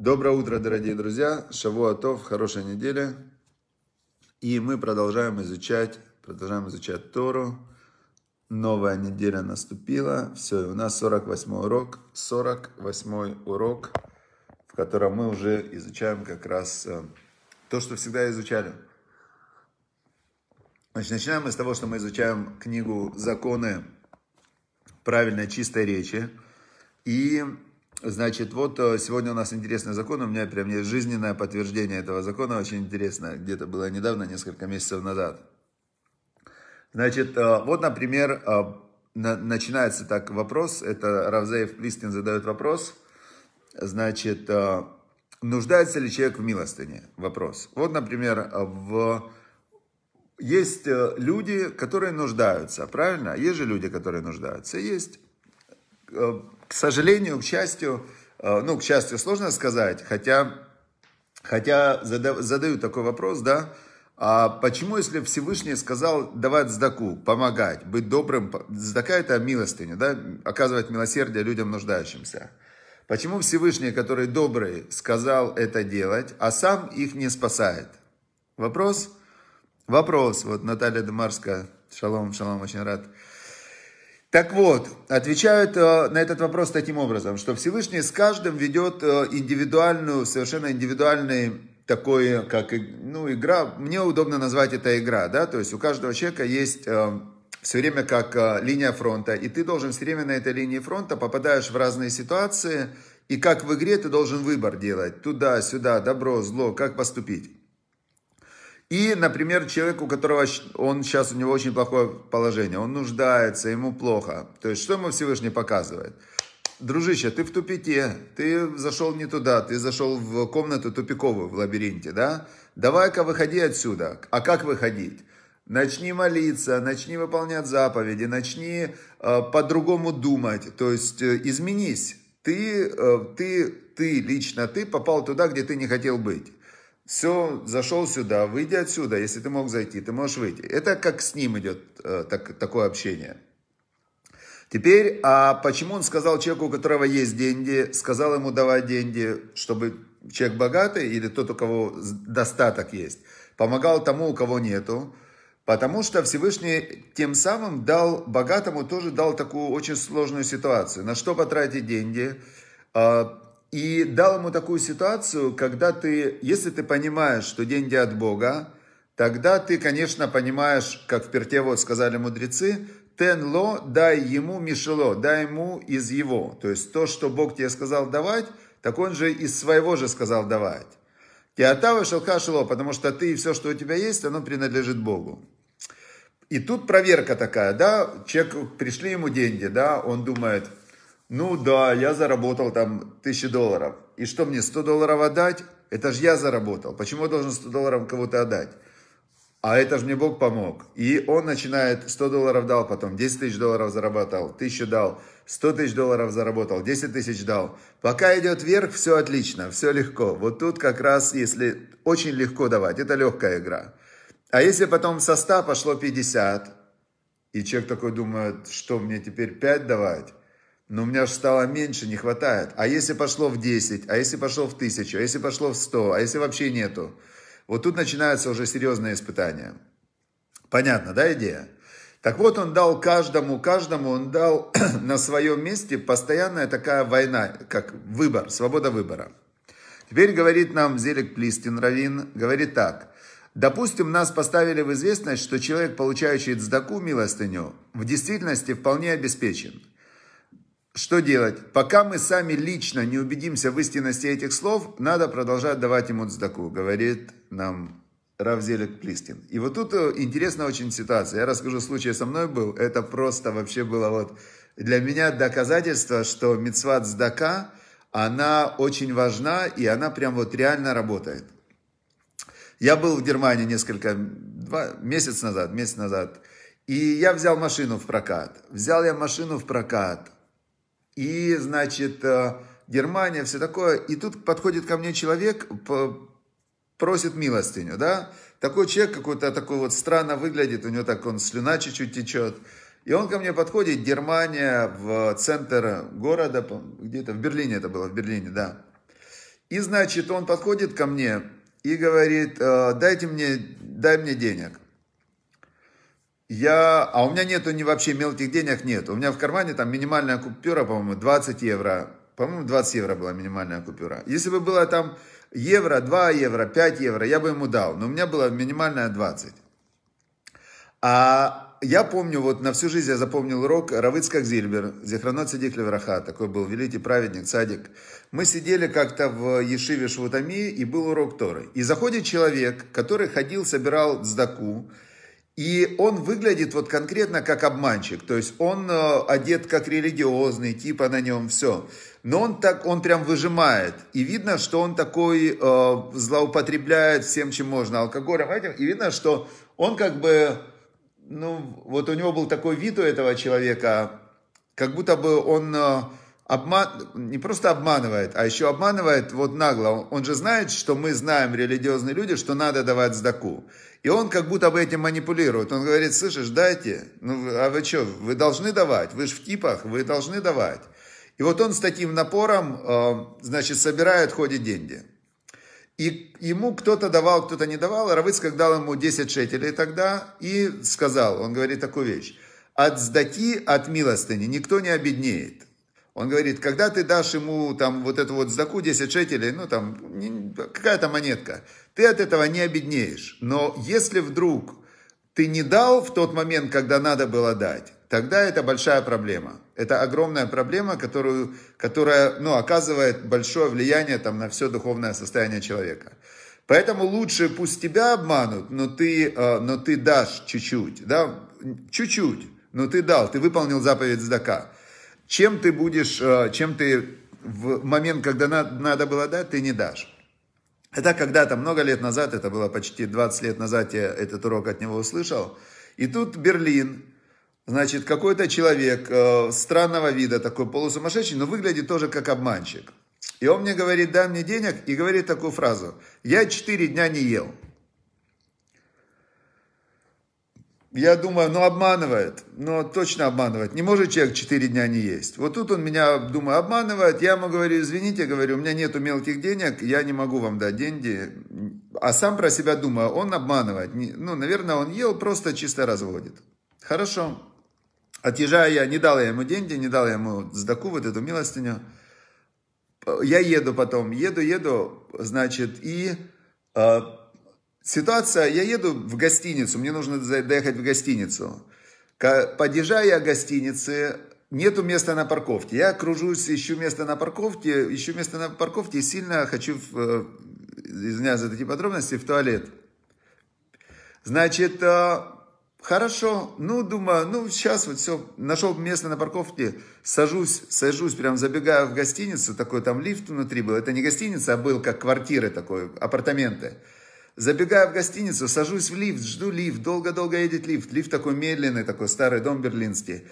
Доброе утро, дорогие друзья. Шавуатов, хорошая неделя. И мы продолжаем изучать, продолжаем изучать Тору. Новая неделя наступила. Все, у нас 48 урок. 48 урок, в котором мы уже изучаем как раз э, то, что всегда изучали. Значит, начинаем мы с того, что мы изучаем книгу «Законы правильной чистой речи». И Значит, вот э, сегодня у нас интересный закон, у меня прям есть жизненное подтверждение этого закона, очень интересно, где-то было недавно, несколько месяцев назад. Значит, э, вот, например, э, начинается так вопрос, это Равзеев Плистин задает вопрос, значит, нуждается ли человек в милостыне? Вопрос. Вот, например, в... есть люди, которые нуждаются, правильно? Есть же люди, которые нуждаются, есть к сожалению, к счастью, э, ну, к счастью, сложно сказать, хотя, хотя задают такой вопрос, да, а почему, если Всевышний сказал давать сдаку, помогать, быть добрым, сдака это милостыня, да, оказывать милосердие людям нуждающимся. Почему Всевышний, который добрый, сказал это делать, а сам их не спасает? Вопрос? Вопрос. Вот Наталья Демарская, шалом, шалом, очень рад. Так вот, отвечают э, на этот вопрос таким образом, что Всевышний с каждым ведет э, индивидуальную, совершенно индивидуальный такой, как, ну, игра, мне удобно назвать это игра, да, то есть у каждого человека есть э, все время как линия фронта, и ты должен все время на этой линии фронта попадаешь в разные ситуации, и как в игре ты должен выбор делать, туда, сюда, добро, зло, как поступить. И, например, человек, у которого он сейчас у него очень плохое положение, он нуждается, ему плохо. То есть, что ему Всевышний показывает? Дружище, ты в тупике, ты зашел не туда, ты зашел в комнату тупиковую в лабиринте, да? Давай-ка выходи отсюда. А как выходить? Начни молиться, начни выполнять заповеди, начни э, по-другому думать, то есть э, изменись. Ты, э, ты, ты, лично ты попал туда, где ты не хотел быть. Все, зашел сюда, выйди отсюда, если ты мог зайти, ты можешь выйти. Это как с ним идет э, так, такое общение. Теперь, а почему он сказал человеку, у которого есть деньги, сказал ему давать деньги, чтобы человек богатый или тот, у кого достаток есть, помогал тому, у кого нету, потому что Всевышний тем самым дал богатому, тоже дал такую очень сложную ситуацию. На что потратить деньги? И дал ему такую ситуацию, когда ты, если ты понимаешь, что деньги от Бога, тогда ты, конечно, понимаешь, как в перте вот сказали мудрецы, тен ло, дай ему мишело, дай ему из его. То есть то, что Бог тебе сказал давать, так он же из своего же сказал давать. Театава шелха шело, потому что ты и все, что у тебя есть, оно принадлежит Богу. И тут проверка такая, да, человек, пришли ему деньги, да, он думает – ну да, я заработал там тысячи долларов. И что мне, 100 долларов отдать? Это же я заработал. Почему я должен 100 долларов кого-то отдать? А это же мне Бог помог. И он начинает, 100 долларов дал, потом 10 тысяч долларов заработал, 1000 дал, 100 тысяч долларов заработал, 10 тысяч дал. Пока идет вверх, все отлично, все легко. Вот тут как раз, если очень легко давать, это легкая игра. А если потом со 100 пошло 50, и человек такой думает, что мне теперь 5 давать? Но у меня же стало меньше, не хватает. А если пошло в 10, а если пошло в 1000, а если пошло в 100, а если вообще нету? Вот тут начинаются уже серьезные испытания. Понятно, да, идея? Так вот, он дал каждому, каждому, он дал на своем месте постоянная такая война, как выбор, свобода выбора. Теперь говорит нам Зелик Плистин Равин, говорит так. Допустим, нас поставили в известность, что человек, получающий цдаку милостыню, в действительности вполне обеспечен – что делать? Пока мы сами лично не убедимся в истинности этих слов, надо продолжать давать ему цдаку, говорит нам Равзелик Плистин. И вот тут э, интересная очень ситуация. Я расскажу, случай со мной был. Это просто вообще было вот для меня доказательство, что мецват цдака, она очень важна, и она прям вот реально работает. Я был в Германии несколько, два, месяц назад, месяц назад, и я взял машину в прокат. Взял я машину в прокат, и, значит, э, Германия, все такое. И тут подходит ко мне человек, просит милостыню, да. Такой человек какой-то такой вот странно выглядит, у него так он слюна чуть-чуть течет. И он ко мне подходит, Германия, в центр города, где-то в Берлине это было, в Берлине, да. И, значит, он подходит ко мне и говорит, «Э, дайте мне, дай мне денег. Я, а у меня нету ни вообще мелких денег, нет. У меня в кармане там минимальная купюра, по-моему, 20 евро. По-моему, 20 евро была минимальная купюра. Если бы было там евро, 2 евро, 5 евро, я бы ему дал. Но у меня была минимальная 20. А я помню, вот на всю жизнь я запомнил урок Равыцкак Зильбер, Зихранот Сидик Левраха, такой был великий праведник, садик. Мы сидели как-то в Ешиве Швутами, и был урок Торы. И заходит человек, который ходил, собирал сдаку, и он выглядит вот конкретно как обманщик. То есть он э, одет как религиозный, типа на нем все. Но он так, он прям выжимает. И видно, что он такой э, злоупотребляет всем, чем можно, алкоголем этим. И видно, что он как бы, ну, вот у него был такой вид у этого человека, как будто бы он э, обман, не просто обманывает, а еще обманывает вот нагло. Он же знает, что мы знаем, религиозные люди, что надо давать сдаку. И он как будто бы этим манипулирует. Он говорит, слышишь, дайте. Ну, а вы что, вы должны давать. Вы же в типах, вы должны давать. И вот он с таким напором, э, значит, собирает, ходит деньги. И ему кто-то давал, кто-то не давал. Равыцкак дал ему 10 шекелей тогда и сказал, он говорит такую вещь. От сдаки, от милостыни никто не обеднеет. Он говорит, когда ты дашь ему там вот эту вот сдаку 10 шекелей, ну там какая-то монетка, ты от этого не обеднеешь. Но если вдруг ты не дал в тот момент, когда надо было дать, тогда это большая проблема. Это огромная проблема, которую, которая ну, оказывает большое влияние там, на все духовное состояние человека. Поэтому лучше пусть тебя обманут, но ты, э, но ты дашь чуть-чуть, да, чуть-чуть, но ты дал, ты выполнил заповедь Здака чем ты будешь, э, чем ты в момент, когда надо было дать, ты не дашь. Это когда-то, много лет назад, это было почти 20 лет назад, я этот урок от него услышал. И тут Берлин, значит, какой-то человек э, странного вида, такой полусумасшедший, но выглядит тоже как обманщик. И он мне говорит, дай мне денег, и говорит такую фразу. Я 4 дня не ел. Я думаю, ну обманывает, ну точно обманывает. Не может человек 4 дня не есть. Вот тут он меня, думаю, обманывает. Я ему говорю, извините, говорю, у меня нету мелких денег, я не могу вам дать деньги. А сам про себя думаю, он обманывает. Ну, наверное, он ел, просто чисто разводит. Хорошо. Отъезжая я, не дал я ему деньги, не дал я ему сдаку, вот эту милостыню. Я еду потом, еду, еду, значит, и а, Ситуация, я еду в гостиницу, мне нужно доехать в гостиницу. Подъезжая к гостинице, нету места на парковке. Я кружусь, ищу место на парковке, ищу место на парковке и сильно хочу, э, извиняюсь за такие подробности, в туалет. Значит, э, хорошо, ну, думаю, ну, сейчас вот все, нашел место на парковке, сажусь, сажусь, прям забегаю в гостиницу, такой там лифт внутри был. Это не гостиница, а был как квартиры такой, апартаменты. Забегаю в гостиницу, сажусь в лифт, жду лифт, долго-долго едет лифт. Лифт такой медленный, такой старый дом берлинский.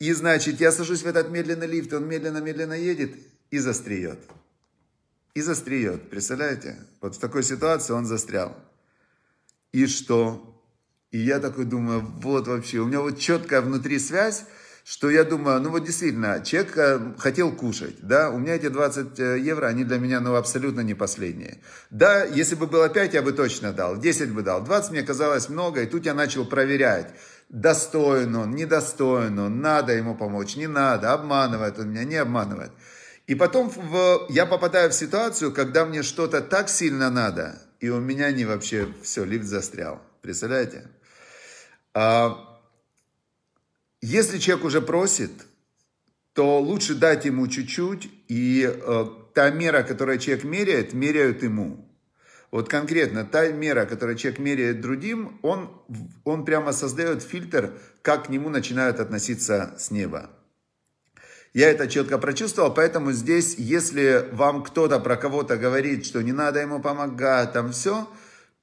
И, значит, я сажусь в этот медленный лифт, он медленно-медленно едет и застреет. И застреет, представляете? Вот в такой ситуации он застрял. И что? И я такой думаю, вот вообще, у меня вот четкая внутри связь, что я думаю, ну вот действительно, человек э, хотел кушать, да, у меня эти 20 э, евро, они для меня, ну, абсолютно не последние. Да, если бы было 5, я бы точно дал, 10 бы дал, 20 мне казалось много, и тут я начал проверять, достоин он, недостоин он, надо ему помочь, не надо, обманывает он меня, не обманывает. И потом в, я попадаю в ситуацию, когда мне что-то так сильно надо, и у меня не вообще все, лифт застрял. Представляете? А, если человек уже просит, то лучше дать ему чуть-чуть, и э, та мера, которую человек меряет, меряют ему. Вот конкретно та мера, которую человек меряет другим, он, он прямо создает фильтр, как к нему начинают относиться с неба. Я это четко прочувствовал, поэтому здесь, если вам кто-то про кого-то говорит, что не надо ему помогать, там все,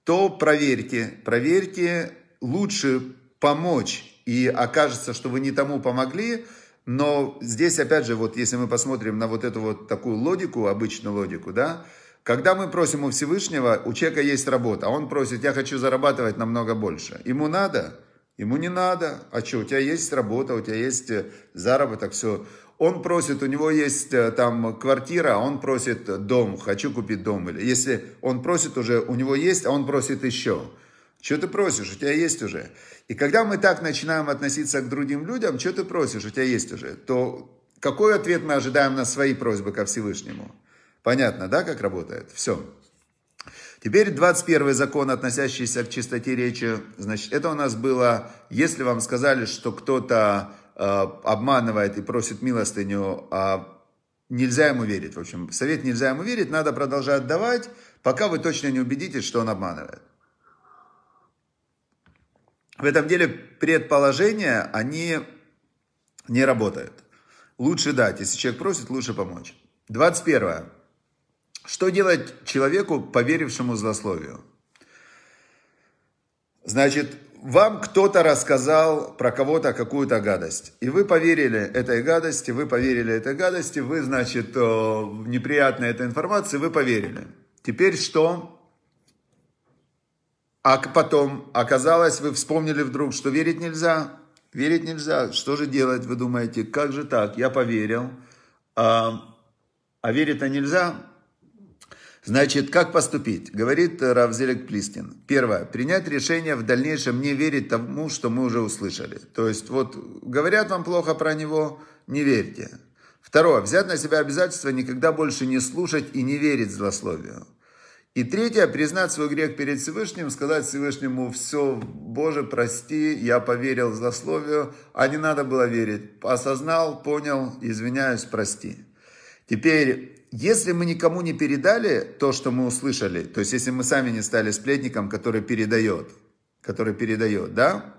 то проверьте, проверьте, лучше помочь и окажется, что вы не тому помогли, но здесь, опять же, вот если мы посмотрим на вот эту вот такую логику, обычную логику, да, когда мы просим у Всевышнего, у человека есть работа, а он просит, я хочу зарабатывать намного больше. Ему надо? Ему не надо. А что, у тебя есть работа, у тебя есть э, заработок, все. он просит, у него есть э, там квартира, он просит дом, хочу купить дом. Или если он просит уже, у него есть, а он просит еще. Что ты просишь? У тебя есть уже. И когда мы так начинаем относиться к другим людям, что ты просишь? У тебя есть уже. То какой ответ мы ожидаем на свои просьбы ко Всевышнему? Понятно, да, как работает? Все. Теперь 21 закон, относящийся к чистоте речи. Значит, это у нас было, если вам сказали, что кто-то э, обманывает и просит милостыню, э, нельзя ему верить. В общем, совет нельзя ему верить, надо продолжать давать, пока вы точно не убедитесь, что он обманывает. В этом деле предположения, они не работают. Лучше дать, если человек просит, лучше помочь. 21. Что делать человеку, поверившему злословию? Значит, вам кто-то рассказал про кого-то какую-то гадость, и вы поверили этой гадости, вы поверили этой гадости, вы, значит, неприятной этой информации, вы поверили. Теперь что? А потом оказалось, вы вспомнили вдруг, что верить нельзя. Верить нельзя. Что же делать, вы думаете? Как же так? Я поверил. А, а верить-то нельзя. Значит, как поступить? Говорит Равзелек Плистин. Первое. Принять решение в дальнейшем не верить тому, что мы уже услышали. То есть, вот говорят вам плохо про него, не верьте. Второе. Взять на себя обязательство никогда больше не слушать и не верить злословию. И третье, признать свой грех перед Всевышним, сказать Всевышнему, все, Боже, прости, я поверил злословию, а не надо было верить. Осознал, понял, извиняюсь, прости. Теперь, если мы никому не передали то, что мы услышали, то есть если мы сами не стали сплетником, который передает, который передает, да,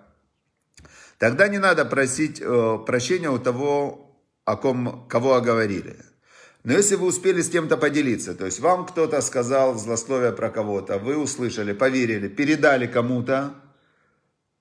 тогда не надо просить э, прощения у того, о ком, кого оговорили. Но если вы успели с кем-то поделиться, то есть вам кто-то сказал злословие про кого-то, вы услышали, поверили, передали кому-то,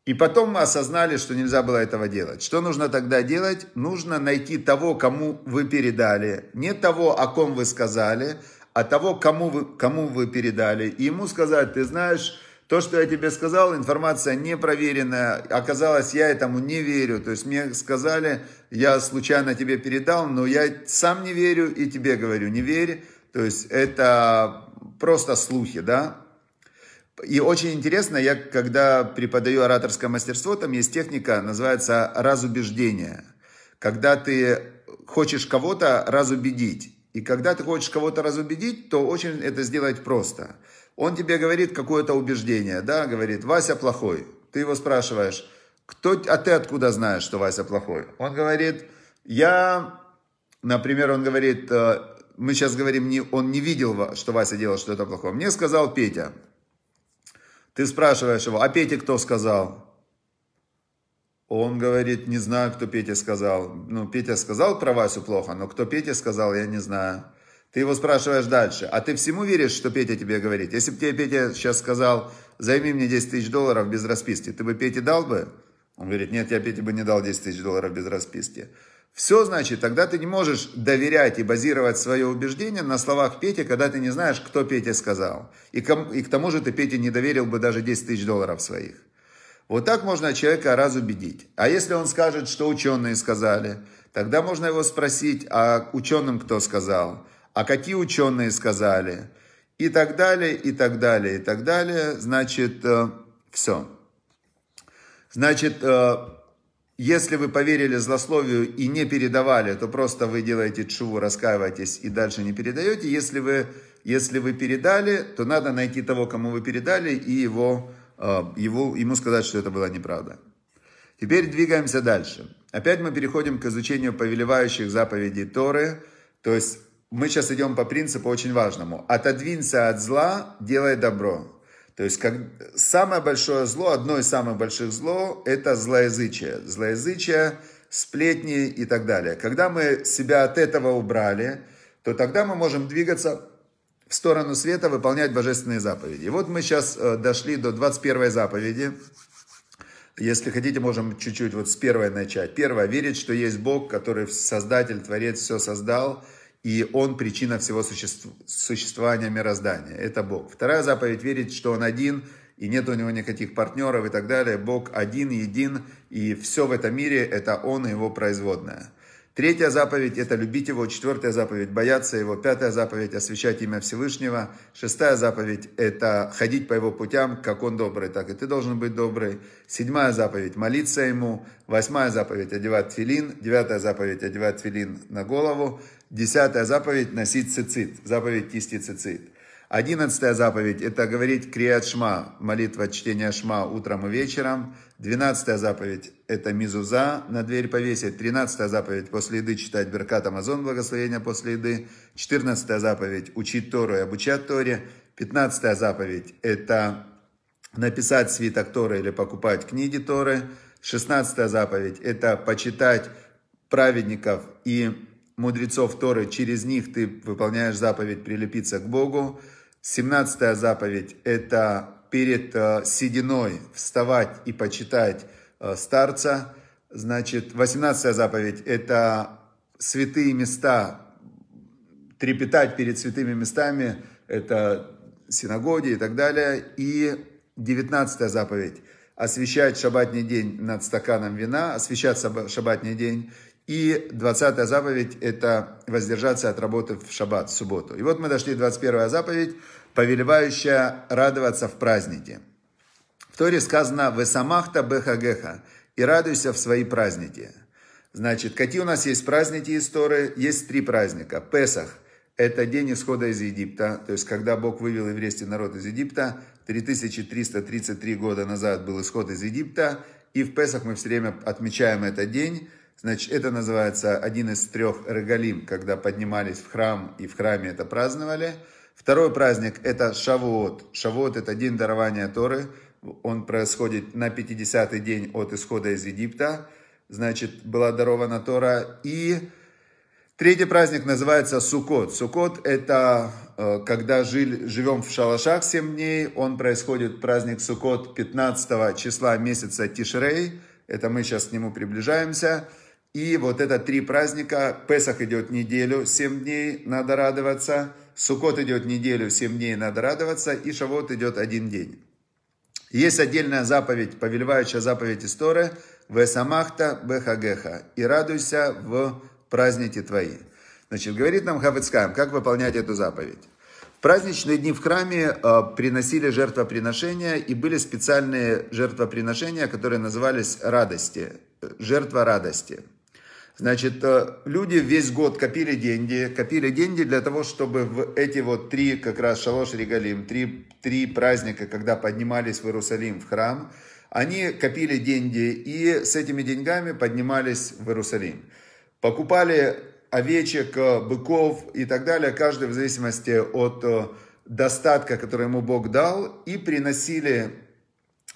и потом осознали, что нельзя было этого делать. Что нужно тогда делать? Нужно найти того, кому вы передали. Не того, о ком вы сказали, а того, кому вы, кому вы передали. И ему сказать, ты знаешь, то, что я тебе сказал, информация непроверенная. Оказалось, я этому не верю. То есть мне сказали, я случайно тебе передал, но я сам не верю и тебе говорю, не верь. То есть это просто слухи, да. И очень интересно, я когда преподаю ораторское мастерство, там есть техника, называется разубеждение. Когда ты хочешь кого-то разубедить. И когда ты хочешь кого-то разубедить, то очень это сделать просто. Он тебе говорит какое-то убеждение, да, говорит, Вася плохой. Ты его спрашиваешь, кто, а ты откуда знаешь, что Вася плохой? Он говорит, я, например, он говорит, э, мы сейчас говорим, не, он не видел, что Вася делал что-то плохое. Мне сказал Петя. Ты спрашиваешь его, а Петя кто сказал? Он говорит, не знаю, кто Петя сказал. Ну, Петя сказал про Васю плохо, но кто Петя сказал, я не знаю. Ты его спрашиваешь дальше, а ты всему веришь, что Петя тебе говорит? Если бы тебе Петя сейчас сказал, займи мне 10 тысяч долларов без расписки, ты бы Пете дал бы? Он говорит, нет, я Пете бы не дал 10 тысяч долларов без расписки. Все, значит, тогда ты не можешь доверять и базировать свое убеждение на словах Пети, когда ты не знаешь, кто Петя сказал. И, ком, и к тому же ты Пете не доверил бы даже 10 тысяч долларов своих. Вот так можно человека разубедить. А если он скажет, что ученые сказали, тогда можно его спросить, а ученым кто сказал? А какие ученые сказали, и так далее, и так далее, и так далее. Значит, э, все. Значит, э, если вы поверили злословию и не передавали, то просто вы делаете чуву, раскаиваетесь и дальше не передаете. Если вы, если вы передали, то надо найти того, кому вы передали, и его, э, его, ему сказать, что это была неправда. Теперь двигаемся дальше. Опять мы переходим к изучению повелевающих заповедей Торы, то есть мы сейчас идем по принципу очень важному. Отодвинься от зла, делай добро. То есть как, самое большое зло, одно из самых больших зло, это злоязычие. Злоязычие, сплетни и так далее. Когда мы себя от этого убрали, то тогда мы можем двигаться в сторону света, выполнять божественные заповеди. И вот мы сейчас э, дошли до 21 заповеди. Если хотите, можем чуть-чуть вот с первой начать. Первое, верить, что есть Бог, который Создатель, Творец, все создал – и Он причина всего существования мироздания. Это Бог. Вторая заповедь – верить, что Он один, и нет у Него никаких партнеров и так далее. Бог один, един, и все в этом мире – это Он и Его производная. Третья заповедь – это любить Его. Четвертая заповедь – бояться Его. Пятая заповедь – освящать имя Всевышнего. Шестая заповедь – это ходить по Его путям, как Он добрый, так и ты должен быть добрый. Седьмая заповедь – молиться Ему. Восьмая заповедь – одевать филин. Девятая заповедь – одевать филин на голову. Десятая заповедь – носить цицит. Заповедь кисти цицит. Одиннадцатая заповедь – это говорить криат шма, молитва чтения шма утром и вечером. Двенадцатая заповедь – это мизуза, на дверь повесить. Тринадцатая заповедь – после еды читать Беркат Амазон, благословение после еды. Четырнадцатая заповедь – учить Тору и обучать Торе. Пятнадцатая заповедь – это написать свиток Торы или покупать книги Торы. Шестнадцатая заповедь – это почитать праведников и мудрецов Торы, через них ты выполняешь заповедь прилепиться к Богу. 17 заповедь – это перед э, сединой вставать и почитать э, старца. Значит, 18 заповедь – это святые места, трепетать перед святыми местами, это синагоги и так далее. И 19 заповедь – освещать шабатний день над стаканом вина, освещать шабатний день. И 20 заповедь – это воздержаться от работы в шаббат, в субботу. И вот мы дошли 21 заповедь – повелевающая радоваться в празднике. В Торе сказано «Весамахта бехагеха» и радуйся в свои праздники. Значит, какие у нас есть праздники из Торы? Есть три праздника. Песах – это день исхода из Египта, то есть когда Бог вывел еврейский народ из Египта, 3333 года назад был исход из Египта, и в Песах мы все время отмечаем этот день. Значит, это называется один из трех регалим, когда поднимались в храм и в храме это праздновали – Второй праздник – это Шавуот. Шавуот – это день дарования Торы. Он происходит на 50-й день от исхода из Египта. Значит, была дарована Тора. И третий праздник называется Сукот. Сукот – это э, когда жили, живем в шалашах 7 дней. Он происходит, праздник Сукот, 15 числа месяца Тишрей. Это мы сейчас к нему приближаемся. И вот это три праздника. Песах идет неделю, 7 дней, надо радоваться. Сукот идет неделю, 7 дней, надо радоваться. И Шавот идет один день. Есть отдельная заповедь, повелевающая заповедь истории. Весамахта бехагеха. И радуйся в праздники твои. Значит, говорит нам Хавицкаем, как выполнять эту заповедь. В праздничные дни в храме э, приносили жертвоприношения, и были специальные жертвоприношения, которые назывались радости, жертва радости. Значит, э, люди весь год копили деньги, копили деньги для того, чтобы в эти вот три, как раз шалош регалим, три, три праздника, когда поднимались в Иерусалим, в храм, они копили деньги и с этими деньгами поднимались в Иерусалим. Покупали овечек, э, быков и так далее, каждый в зависимости от э, достатка, который ему Бог дал, и приносили,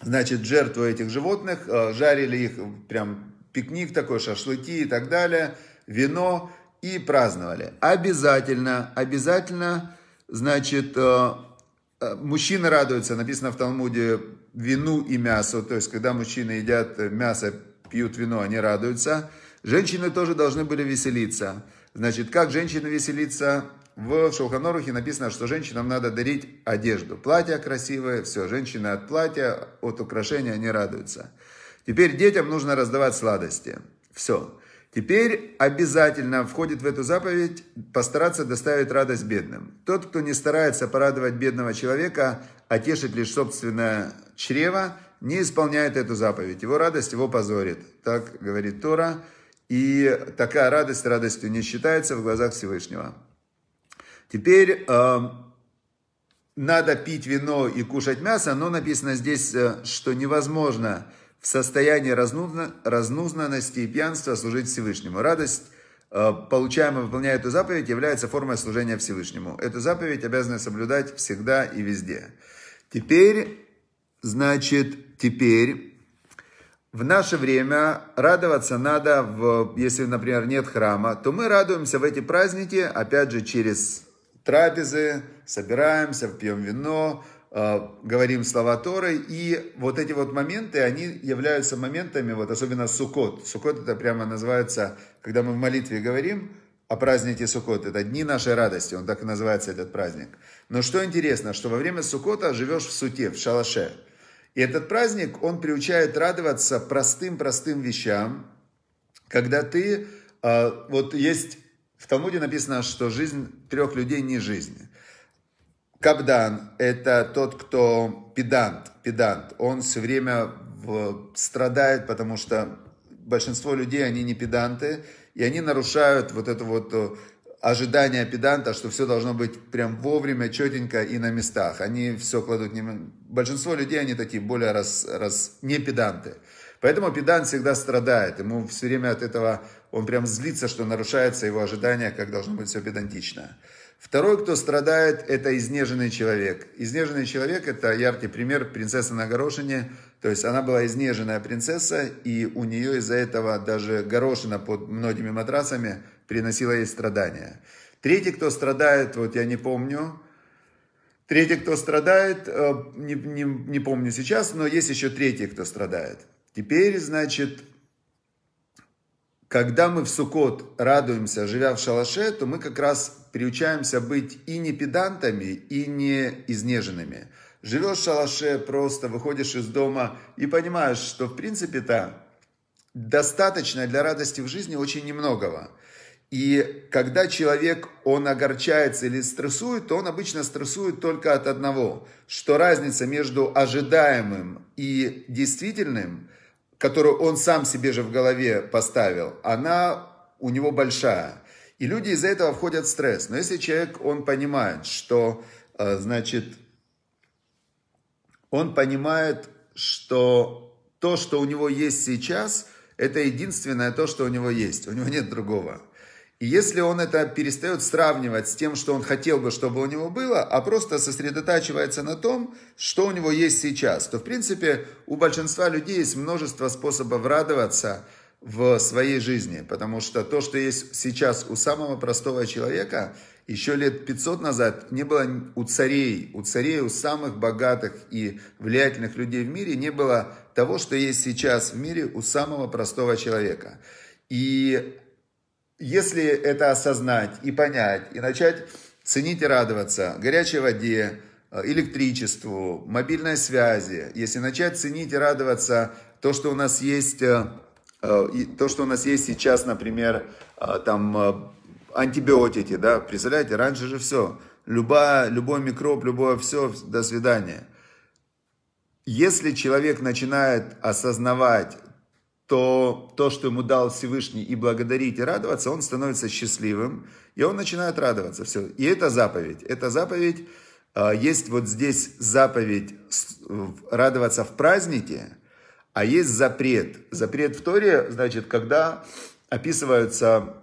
значит, жертву этих животных, жарили их прям пикник такой, шашлыки и так далее, вино и праздновали. Обязательно, обязательно, значит, э, э, мужчины радуются, написано в Талмуде, вину и мясу, то есть, когда мужчины едят мясо, пьют вино, они радуются. Женщины тоже должны были веселиться. Значит, как женщины веселиться? В Шелханорухе написано, что женщинам надо дарить одежду. Платье красивое, все, женщины от платья, от украшения, они радуются. Теперь детям нужно раздавать сладости. Все. Теперь обязательно входит в эту заповедь постараться доставить радость бедным. Тот, кто не старается порадовать бедного человека, а тешит лишь собственное чрево, не исполняет эту заповедь. Его радость его позорит. Так говорит Тора. И такая радость радостью не считается в глазах Всевышнего. Теперь э, надо пить вино и кушать мясо, но написано здесь, э, что невозможно в состоянии разнузданности и пьянства служить Всевышнему. Радость, э, получаемая, выполняя эту заповедь, является формой служения Всевышнему. Эту заповедь обязаны соблюдать всегда и везде. Теперь, значит, теперь в наше время радоваться надо, в, если, например, нет храма, то мы радуемся в эти праздники, опять же, через трапезы, собираемся, пьем вино, говорим слова Торы, и вот эти вот моменты, они являются моментами, вот особенно Сукот. Сукот это прямо называется, когда мы в молитве говорим о празднике Сукот, это дни нашей радости, он так и называется этот праздник. Но что интересно, что во время Сукота живешь в суте, в шалаше. И этот праздник, он приучает радоваться простым-простым вещам, когда ты А, вот есть в Талмуде написано, что жизнь трех людей не жизнь. Кабдан – это тот, кто педант, педант. Он все время страдает, потому что большинство людей, они не педанты, и они нарушают вот это вот э, ожидание педанта, что все должно быть прям вовремя, четенько и на местах. Они все кладут... Не... Большинство людей, они такие более раз, раз... не педанты. Поэтому педант всегда страдает. Ему все время от этого, он прям злится, что нарушается его ожидание, как должно быть все педантично. Второй, кто страдает, это изнеженный человек. Изнеженный человек – это яркий пример принцессы на горошине. То есть она была изнеженная принцесса, и у нее из-за этого даже горошина под многими матрасами приносила ей страдания. Третий, кто страдает, вот я не помню. Третий, кто страдает, э, не, не, не помню сейчас, но есть еще третий, кто страдает. Теперь, значит, когда мы в Сукот радуемся, живя в шалаше, то мы как раз приучаемся быть и не педантами, и не изнеженными. Живешь в шалаше, просто выходишь из дома и понимаешь, что в принципе-то достаточно для радости в жизни очень немногого. И когда человек, он огорчается или стрессует, то он обычно стрессует только от одного, что разница между ожидаемым и действительным – которую он сам себе же в голове поставил, она у него большая. И люди из-за этого входят в стресс. Но если человек, он понимает, что, э, значит, он понимает, что то, что у него есть сейчас, это единственное то, что у него есть. У него нет другого. И если он это перестает сравнивать с тем, что он хотел бы, чтобы у него было, а просто сосредотачивается на том, что у него есть сейчас, то, в принципе, у большинства людей есть множество способов радоваться в своей жизни. Потому что то, что есть сейчас у самого простого человека, еще лет 500 назад не было у царей, у царей, у самых богатых и влиятельных людей в мире не было того, что есть сейчас в мире у самого простого человека. И если это осознать и понять, и начать ценить и радоваться горячей воде, э, электричеству, мобильной связи, если начать ценить и радоваться то, что у нас есть, э, э, то, что у нас есть сейчас, например, там антибиотики, да, представляете, раньше же все, любая, любой микроб, любое все, до свидания. Если человек начинает осознавать то то, что ему дал Всевышний, и благодарить, и радоваться, он становится счастливым, и он начинает радоваться. Все. И это заповедь. Это заповедь, а, есть вот здесь заповедь радоваться в празднике, а есть запрет. Запрет в Торе, значит, когда описываются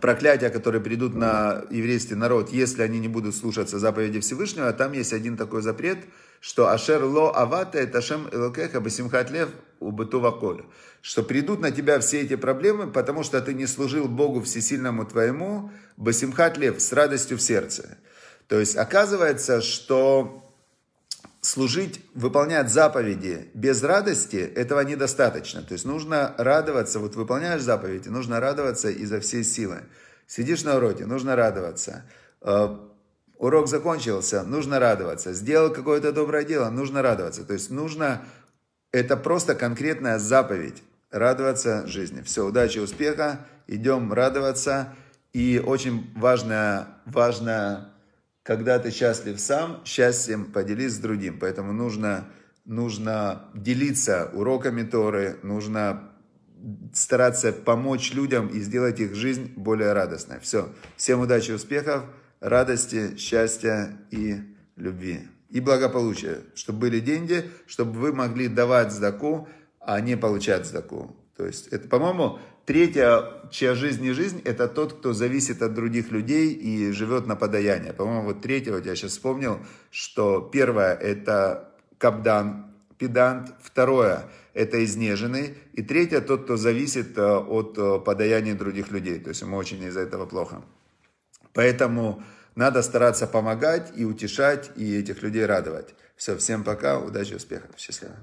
проклятия, которые придут на еврейский народ, если они не будут слушаться заповеди Всевышнего, там есть один такой запрет, что «Ашер ло авата это шем элокеха басимхат лев убытуваколь», что придут на тебя все эти проблемы, потому что ты не служил Богу Всесильному твоему, басимхат лев, с радостью в сердце. То есть оказывается, что служить, выполнять заповеди без радости, этого недостаточно. То есть нужно радоваться, вот выполняешь заповеди, нужно радоваться изо всей силы. Сидишь на уроке, нужно радоваться. Урок закончился, нужно радоваться. Сделал какое-то доброе дело, нужно радоваться. То есть нужно, это просто конкретная заповедь. Радоваться жизни. Все, удачи, успеха, идем радоваться. И очень важная, важная когда ты счастлив сам, счастьем поделись с другим. Поэтому нужно, нужно делиться уроками Торы, нужно стараться помочь людям и сделать их жизнь более радостной. Все. Всем удачи, успехов, радости, счастья и любви. И благополучия. Чтобы были деньги, чтобы вы могли давать сдаку, а не получать сдаку. То есть, это, по-моему, Третья, чья жизнь не жизнь, это тот, кто зависит от других людей и живет на подаяние. По-моему, вот третье, вот я сейчас вспомнил, что первое это капдан, педант, второе это изнеженный, и третье тот, кто зависит э, от э, подаяния других людей. То есть ему очень из-за этого плохо. Поэтому надо стараться помогать и утешать, и этих людей радовать. Все, всем пока, удачи, успехов, счастливо.